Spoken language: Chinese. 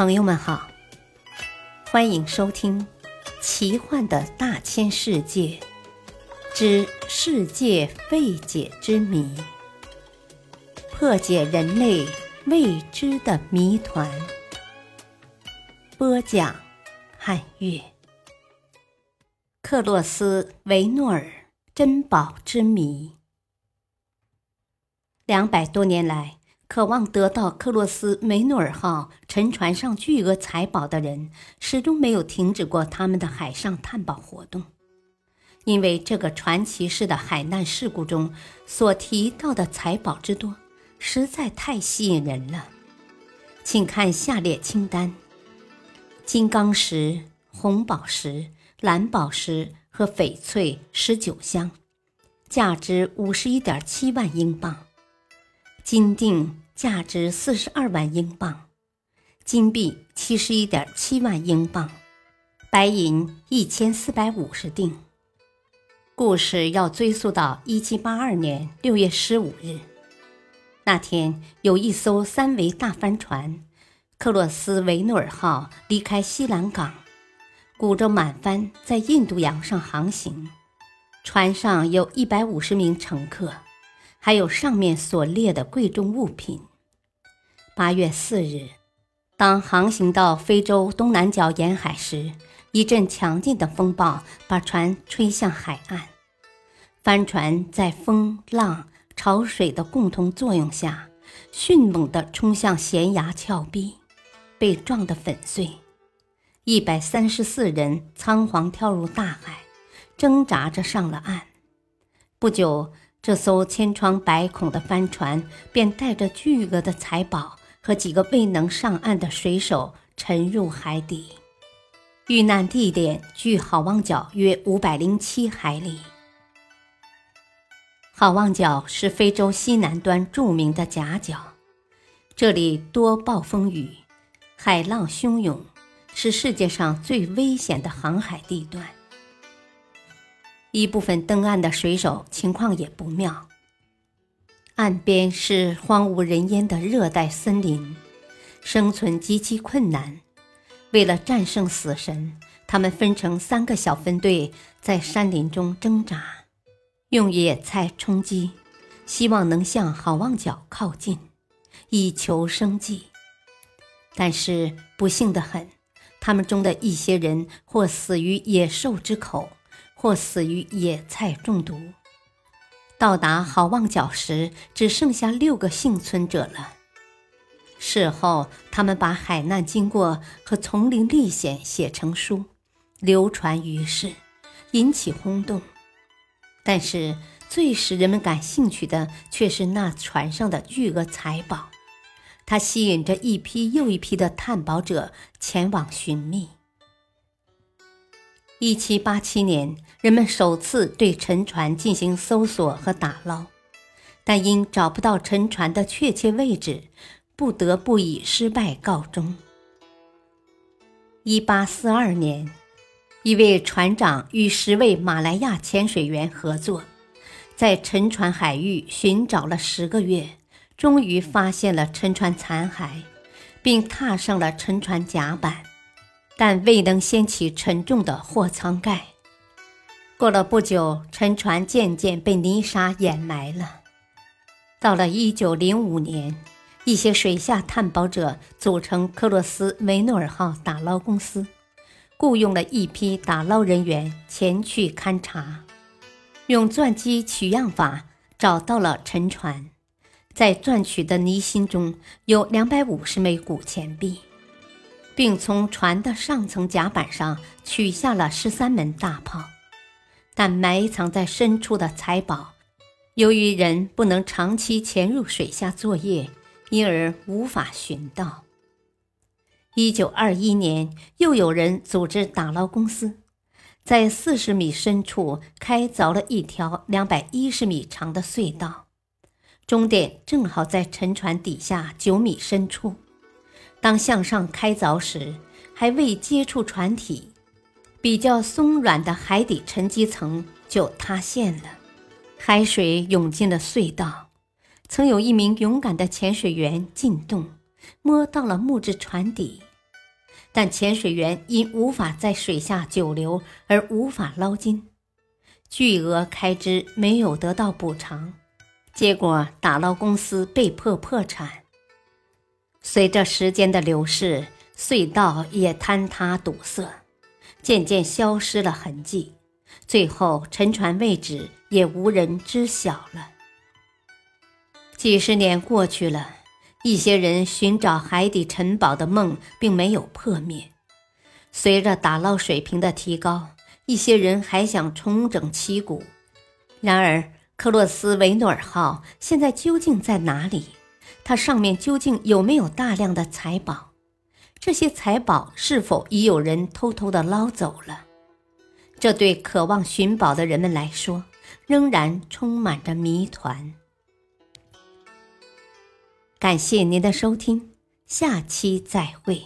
朋友们好，欢迎收听《奇幻的大千世界之世界未解之谜》，破解人类未知的谜团。播讲：汉月。克洛斯维诺尔珍宝之谜。两百多年来。渴望得到克洛斯梅努尔号沉船上巨额财宝的人，始终没有停止过他们的海上探宝活动，因为这个传奇式的海难事故中所提到的财宝之多，实在太吸引人了。请看下列清单：金刚石、红宝石、蓝宝石和翡翠十九箱，价值五十一点七万英镑。金锭价值四十二万英镑，金币七十一点七万英镑，白银一千四百五十锭。故事要追溯到一七八二年六月十五日，那天有一艘三桅大帆船“克洛斯维诺尔号”离开西兰港，鼓着满帆在印度洋上航行，船上有一百五十名乘客。还有上面所列的贵重物品。八月四日，当航行到非洲东南角沿海时，一阵强劲的风暴把船吹向海岸。帆船在风浪、潮水的共同作用下，迅猛地冲向悬崖峭壁，被撞得粉碎。一百三十四人仓皇跳入大海，挣扎着上了岸。不久。这艘千疮百孔的帆船便带着巨额的财宝和几个未能上岸的水手沉入海底。遇难地点距好望角约五百零七海里。好望角是非洲西南端著名的夹角，这里多暴风雨，海浪汹涌，是世界上最危险的航海地段。一部分登岸的水手情况也不妙。岸边是荒无人烟的热带森林，生存极其困难。为了战胜死神，他们分成三个小分队，在山林中挣扎，用野菜充饥，希望能向好望角靠近，以求生计。但是不幸的很，他们中的一些人或死于野兽之口。或死于野菜中毒。到达好望角时，只剩下六个幸存者了。事后，他们把海难经过和丛林历险写成书，流传于世，引起轰动。但是，最使人们感兴趣的却是那船上的巨额财宝，它吸引着一批又一批的探宝者前往寻觅。一七八七年，人们首次对沉船进行搜索和打捞，但因找不到沉船的确切位置，不得不以失败告终。一八四二年，一位船长与十位马来亚潜水员合作，在沉船海域寻找了十个月，终于发现了沉船残骸，并踏上了沉船甲板。但未能掀起沉重的货舱盖。过了不久，沉船渐渐被泥沙掩埋了。到了1905年，一些水下探宝者组成克洛斯维诺尔号打捞公司，雇佣了一批打捞人员前去勘察，用钻机取样法找到了沉船，在钻取的泥芯中有250枚古钱币。并从船的上层甲板上取下了十三门大炮，但埋藏在深处的财宝，由于人不能长期潜入水下作业，因而无法寻到。一九二一年，又有人组织打捞公司，在四十米深处开凿了一条两百一十米长的隧道，终点正好在沉船底下九米深处。当向上开凿时，还未接触船体，比较松软的海底沉积层就塌陷了，海水涌进了隧道。曾有一名勇敢的潜水员进洞，摸到了木质船底，但潜水员因无法在水下久留而无法捞金，巨额开支没有得到补偿，结果打捞公司被迫破产。随着时间的流逝，隧道也坍塌堵塞，渐渐消失了痕迹，最后沉船位置也无人知晓了。几十年过去了。一些人寻找海底沉堡的梦并没有破灭。随着打捞水平的提高，一些人还想重整旗鼓。然而，克洛斯维诺尔号现在究竟在哪里？它上面究竟有没有大量的财宝？这些财宝是否已有人偷偷的捞走了？这对渴望寻宝的人们来说，仍然充满着谜团。感谢您的收听，下期再会。